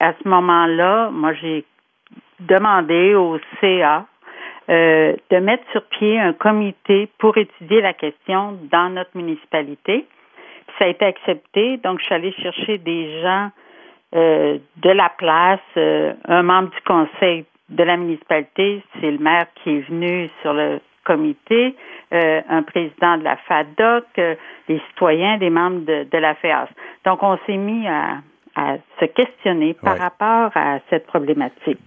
à ce moment-là, moi, j'ai demandé au CA euh, de mettre sur pied un comité pour étudier la question dans notre municipalité. ça a été accepté, donc je suis allée chercher des gens euh, de la place, euh, un membre du conseil de la municipalité, c'est le maire qui est venu sur le comité, un président de la FADOC, des citoyens, des membres de, la FEAS. Donc, on s'est mis à, se questionner par rapport à cette problématique.